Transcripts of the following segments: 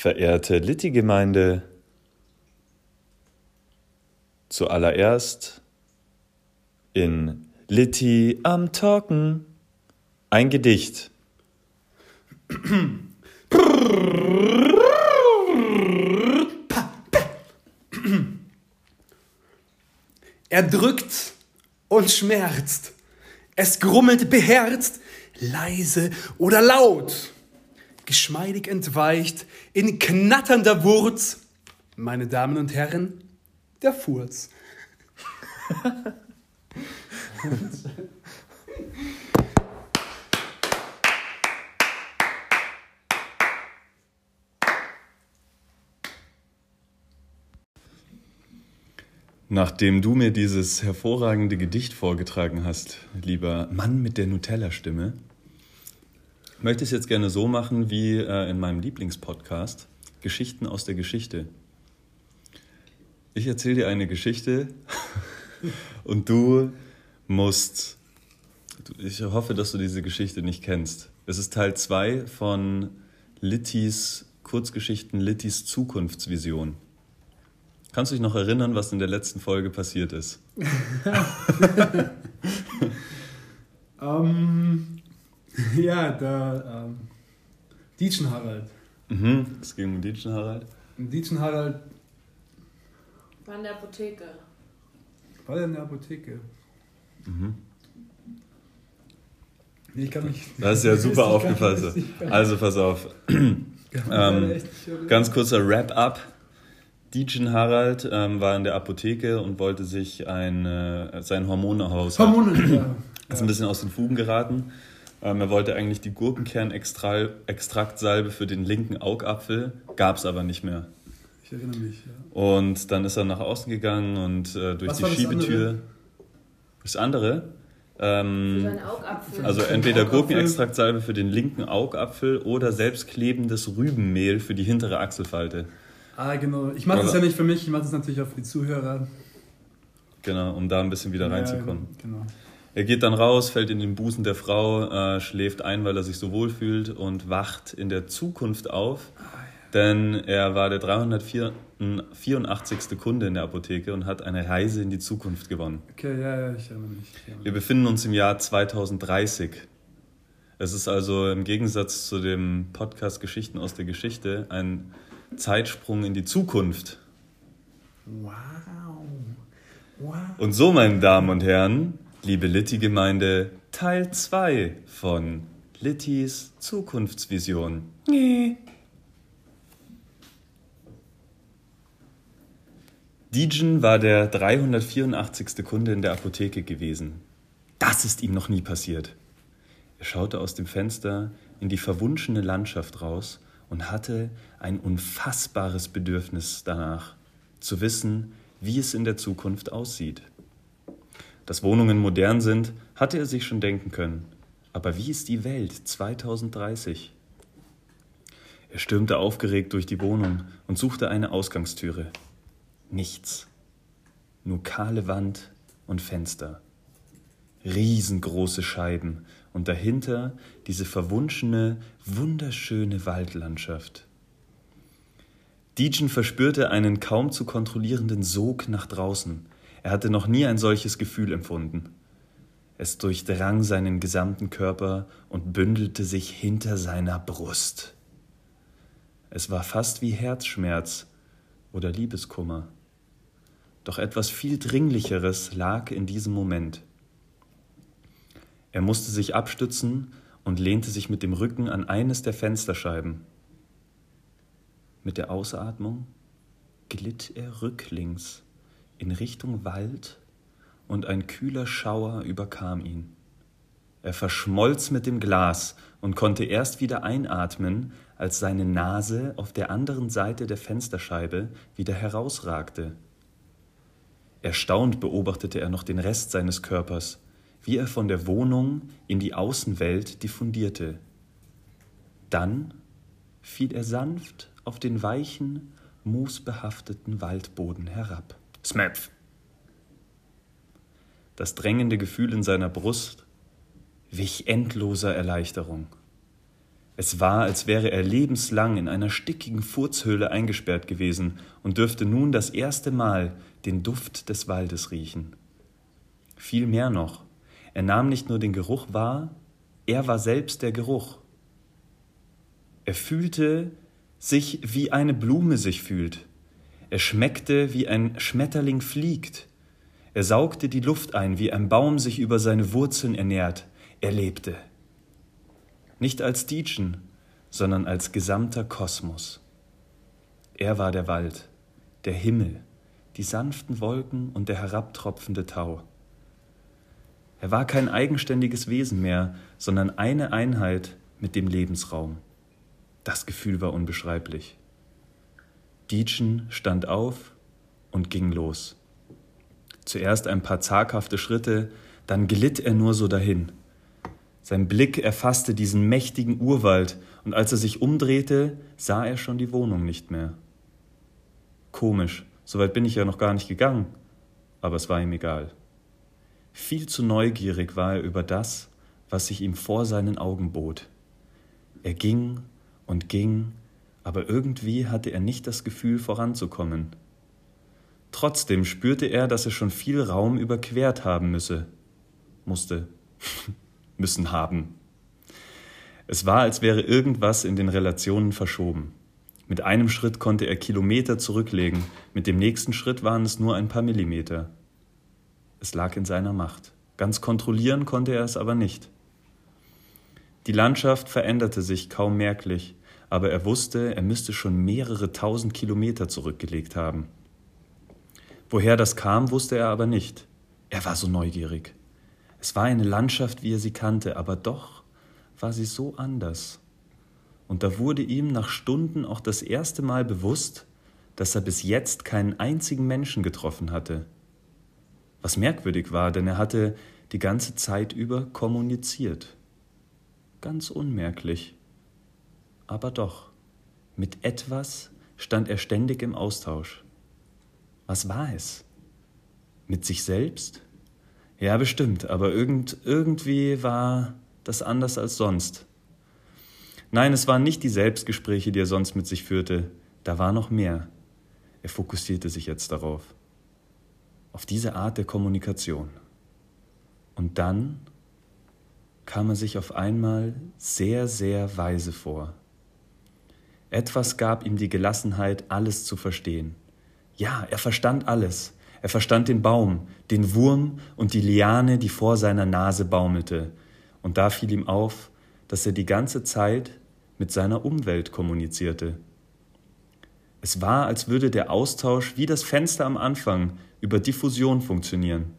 Verehrte Litti-Gemeinde, zuallererst in Litti am Talken ein Gedicht. Er drückt und schmerzt. Es grummelt beherzt, leise oder laut. Geschmeidig entweicht in knatternder Wurz, meine Damen und Herren, der Furz. Nachdem du mir dieses hervorragende Gedicht vorgetragen hast, lieber Mann mit der Nutella-Stimme, möchte ich es jetzt gerne so machen wie äh, in meinem Lieblingspodcast, Geschichten aus der Geschichte. Ich erzähle dir eine Geschichte und du musst, ich hoffe, dass du diese Geschichte nicht kennst. Es ist Teil 2 von Littys Kurzgeschichten Littys Zukunftsvision. Kannst du dich noch erinnern, was in der letzten Folge passiert ist? ähm, ja, der ähm, Dietschen Harald. Mhm, es ging um Dietschen Harald. Dietschen Harald. War in der Apotheke. War der in der Apotheke? Mhm. Nee, ich kann mich. Das ist ja super aufgepasst. Also pass auf. ähm, ganz kurzer Wrap-up. Dietjen Harald ähm, war in der Apotheke und wollte sich ein, äh, sein Hormonhaus. Hormone, ja. Ist ein bisschen aus den Fugen geraten. Ähm, er wollte eigentlich die Gurkenkernextraktsalbe für den linken Augapfel, gab es aber nicht mehr. Ich erinnere mich, ja. Und dann ist er nach außen gegangen und äh, durch Was die Schiebetür. Das andere? Ähm. Also entweder Gurkenextraktsalbe für den linken Augapfel oder selbstklebendes Rübenmehl für die hintere Achselfalte. Ah, genau. Ich mache das ja nicht für mich, ich mache das natürlich auch für die Zuhörer. Genau, um da ein bisschen wieder reinzukommen. Ja, genau. Er geht dann raus, fällt in den Busen der Frau, äh, schläft ein, weil er sich so wohl fühlt und wacht in der Zukunft auf. Ah, ja. Denn er war der 384. Kunde in der Apotheke und hat eine Reise in die Zukunft gewonnen. Okay, ja, ja, ich erinnere mich. Wir befinden uns im Jahr 2030. Es ist also im Gegensatz zu dem Podcast Geschichten aus der Geschichte ein Zeitsprung in die Zukunft. Wow. wow. Und so, meine Damen und Herren, liebe Litti-Gemeinde, Teil 2 von Littis Zukunftsvision. Nee. Dijon war der 384. Kunde in der Apotheke gewesen. Das ist ihm noch nie passiert. Er schaute aus dem Fenster in die verwunschene Landschaft raus und hatte ein unfassbares Bedürfnis danach, zu wissen, wie es in der Zukunft aussieht. Dass Wohnungen modern sind, hatte er sich schon denken können. Aber wie ist die Welt 2030? Er stürmte aufgeregt durch die Wohnung und suchte eine Ausgangstüre. Nichts. Nur kahle Wand und Fenster. Riesengroße Scheiben und dahinter diese verwunschene, wunderschöne Waldlandschaft. Dijon verspürte einen kaum zu kontrollierenden Sog nach draußen. Er hatte noch nie ein solches Gefühl empfunden. Es durchdrang seinen gesamten Körper und bündelte sich hinter seiner Brust. Es war fast wie Herzschmerz oder Liebeskummer. Doch etwas viel Dringlicheres lag in diesem Moment. Er musste sich abstützen und lehnte sich mit dem Rücken an eines der Fensterscheiben. Mit der Ausatmung glitt er rücklings in Richtung Wald und ein kühler Schauer überkam ihn. Er verschmolz mit dem Glas und konnte erst wieder einatmen, als seine Nase auf der anderen Seite der Fensterscheibe wieder herausragte. Erstaunt beobachtete er noch den Rest seines Körpers, wie er von der Wohnung in die Außenwelt diffundierte. Dann fiel er sanft auf den weichen, moosbehafteten Waldboden herab. Smepf! Das drängende Gefühl in seiner Brust wich endloser Erleichterung. Es war, als wäre er lebenslang in einer stickigen Furzhöhle eingesperrt gewesen und dürfte nun das erste Mal den Duft des Waldes riechen. Viel mehr noch, er nahm nicht nur den Geruch wahr, er war selbst der Geruch. Er fühlte sich, wie eine Blume sich fühlt. Er schmeckte, wie ein Schmetterling fliegt. Er saugte die Luft ein, wie ein Baum sich über seine Wurzeln ernährt. Er lebte. Nicht als Dietschen, sondern als gesamter Kosmos. Er war der Wald, der Himmel, die sanften Wolken und der herabtropfende Tau. Er war kein eigenständiges Wesen mehr, sondern eine Einheit mit dem Lebensraum. Das Gefühl war unbeschreiblich. Dietschen stand auf und ging los. Zuerst ein paar zaghafte Schritte, dann glitt er nur so dahin. Sein Blick erfasste diesen mächtigen Urwald, und als er sich umdrehte, sah er schon die Wohnung nicht mehr. Komisch, so weit bin ich ja noch gar nicht gegangen, aber es war ihm egal. Viel zu neugierig war er über das, was sich ihm vor seinen Augen bot. Er ging und ging, aber irgendwie hatte er nicht das Gefühl, voranzukommen. Trotzdem spürte er, dass er schon viel Raum überquert haben müsse. Musste. müssen haben. Es war, als wäre irgendwas in den Relationen verschoben. Mit einem Schritt konnte er Kilometer zurücklegen, mit dem nächsten Schritt waren es nur ein paar Millimeter. Es lag in seiner Macht. Ganz kontrollieren konnte er es aber nicht. Die Landschaft veränderte sich kaum merklich, aber er wusste, er müsste schon mehrere tausend Kilometer zurückgelegt haben. Woher das kam, wusste er aber nicht. Er war so neugierig. Es war eine Landschaft, wie er sie kannte, aber doch war sie so anders. Und da wurde ihm nach Stunden auch das erste Mal bewusst, dass er bis jetzt keinen einzigen Menschen getroffen hatte. Was merkwürdig war, denn er hatte die ganze Zeit über kommuniziert. Ganz unmerklich. Aber doch, mit etwas stand er ständig im Austausch. Was war es? Mit sich selbst? Ja, bestimmt, aber irgend, irgendwie war das anders als sonst. Nein, es waren nicht die Selbstgespräche, die er sonst mit sich führte, da war noch mehr. Er fokussierte sich jetzt darauf, auf diese Art der Kommunikation. Und dann kam er sich auf einmal sehr, sehr weise vor. Etwas gab ihm die Gelassenheit, alles zu verstehen. Ja, er verstand alles. Er verstand den Baum, den Wurm und die Liane, die vor seiner Nase baumelte. Und da fiel ihm auf, dass er die ganze Zeit mit seiner Umwelt kommunizierte. Es war, als würde der Austausch wie das Fenster am Anfang über Diffusion funktionieren.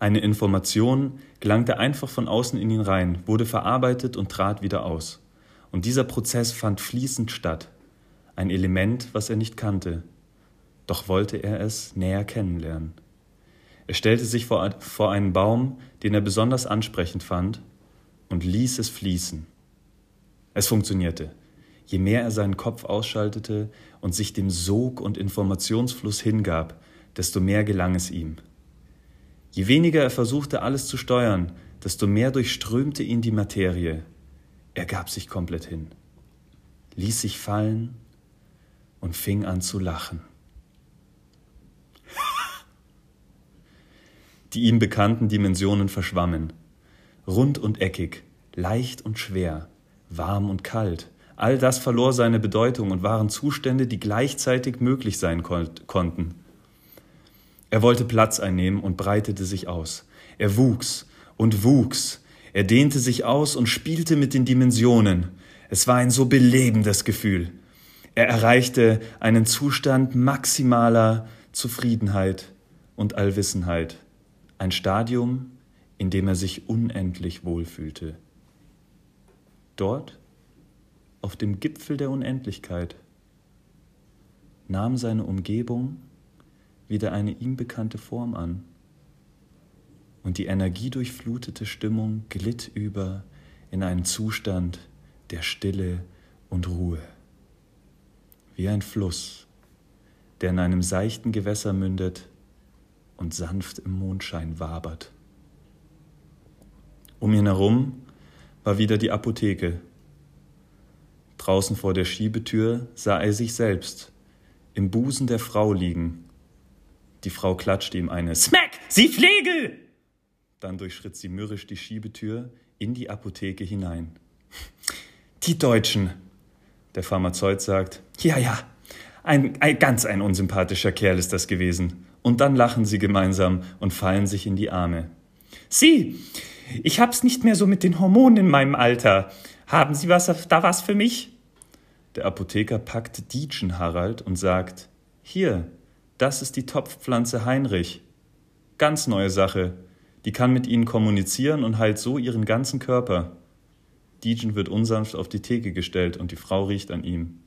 Eine Information gelangte einfach von außen in ihn rein, wurde verarbeitet und trat wieder aus. Und dieser Prozess fand fließend statt, ein Element, was er nicht kannte doch wollte er es näher kennenlernen. Er stellte sich vor, vor einen Baum, den er besonders ansprechend fand, und ließ es fließen. Es funktionierte. Je mehr er seinen Kopf ausschaltete und sich dem Sog und Informationsfluss hingab, desto mehr gelang es ihm. Je weniger er versuchte, alles zu steuern, desto mehr durchströmte ihn die Materie. Er gab sich komplett hin, ließ sich fallen und fing an zu lachen. Die ihm bekannten Dimensionen verschwammen. Rund und eckig, leicht und schwer, warm und kalt, all das verlor seine Bedeutung und waren Zustände, die gleichzeitig möglich sein konnten. Er wollte Platz einnehmen und breitete sich aus. Er wuchs und wuchs. Er dehnte sich aus und spielte mit den Dimensionen. Es war ein so belebendes Gefühl. Er erreichte einen Zustand maximaler Zufriedenheit und Allwissenheit ein Stadium, in dem er sich unendlich wohlfühlte. Dort, auf dem Gipfel der Unendlichkeit, nahm seine Umgebung wieder eine ihm bekannte Form an, und die energiedurchflutete Stimmung glitt über in einen Zustand der Stille und Ruhe, wie ein Fluss, der in einem seichten Gewässer mündet und sanft im Mondschein wabert. Um ihn herum war wieder die Apotheke, Draußen vor der Schiebetür sah er sich selbst im Busen der Frau liegen. Die Frau klatschte ihm eine Smack, Sie Flegel! Dann durchschritt sie mürrisch die Schiebetür in die Apotheke hinein. Die Deutschen. Der Pharmazeut sagt, ja, ja, ein, ein ganz ein unsympathischer Kerl ist das gewesen. Und dann lachen sie gemeinsam und fallen sich in die Arme. Sie, ich hab's nicht mehr so mit den Hormonen in meinem Alter. Haben Sie was, da was für mich? Der Apotheker packt Dietschen Harald und sagt, hier, das ist die Topfpflanze Heinrich. Ganz neue Sache. Die kann mit ihnen kommunizieren und heilt so ihren ganzen Körper. Dietschen wird unsanft auf die Theke gestellt und die Frau riecht an ihm.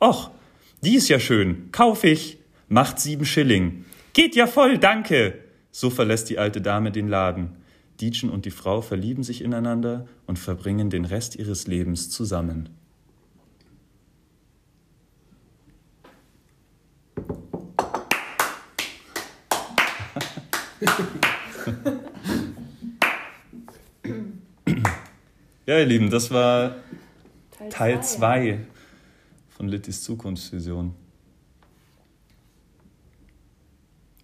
Och, die ist ja schön, kauf ich. Macht sieben Schilling. Geht ja voll, danke. So verlässt die alte Dame den Laden. Dietschen und die Frau verlieben sich ineinander und verbringen den Rest ihres Lebens zusammen. ja, ihr Lieben, das war Teil 2 von Littys Zukunftsvision.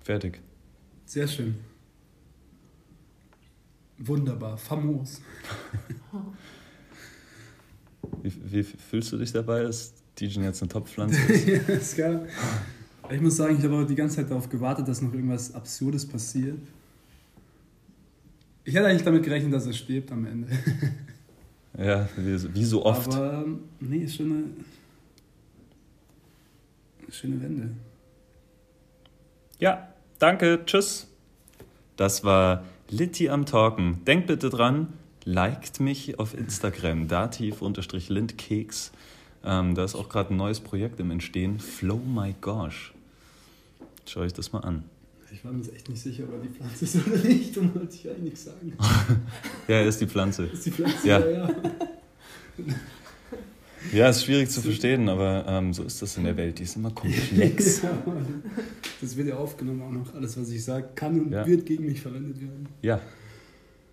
Fertig. Sehr schön. Wunderbar, famos. Wie, wie fühlst du dich dabei, dass DJ jetzt eine Topfpflanze ist? ja, ist geil. Ich muss sagen, ich habe auch die ganze Zeit darauf gewartet, dass noch irgendwas Absurdes passiert. Ich hätte eigentlich damit gerechnet, dass er stirbt am Ende. ja, wie, wie so oft. Aber nee, ist schon eine, eine schöne Wende. Ja, danke, tschüss. Das war Litti am Talken. Denkt bitte dran, liked mich auf Instagram, dativ-lindkeks. Ähm, da ist auch gerade ein neues Projekt im Entstehen, Flow My Gosh. Schau ich das mal an. Ich war mir jetzt echt nicht sicher, ob er die Pflanze ist oder nicht. Und wollte ich eigentlich nichts sagen. ja, er ist die Pflanze. Ist die Pflanze, ja. ja. ja. Ja, ist schwierig zu verstehen, aber ähm, so ist das in der Welt. Die ist immer komplex. ja, das wird ja aufgenommen auch noch. Alles, was ich sage, kann und ja. wird gegen mich verwendet werden. Ja.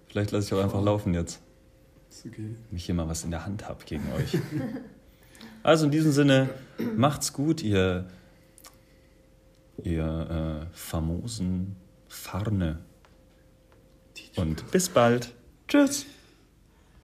Vielleicht lasse ich auch einfach laufen jetzt. Ist okay. Wenn ich hier mal was in der Hand habe gegen euch. Also in diesem Sinne, macht's gut, ihr, ihr äh, famosen Farne. Und bis bald. Tschüss.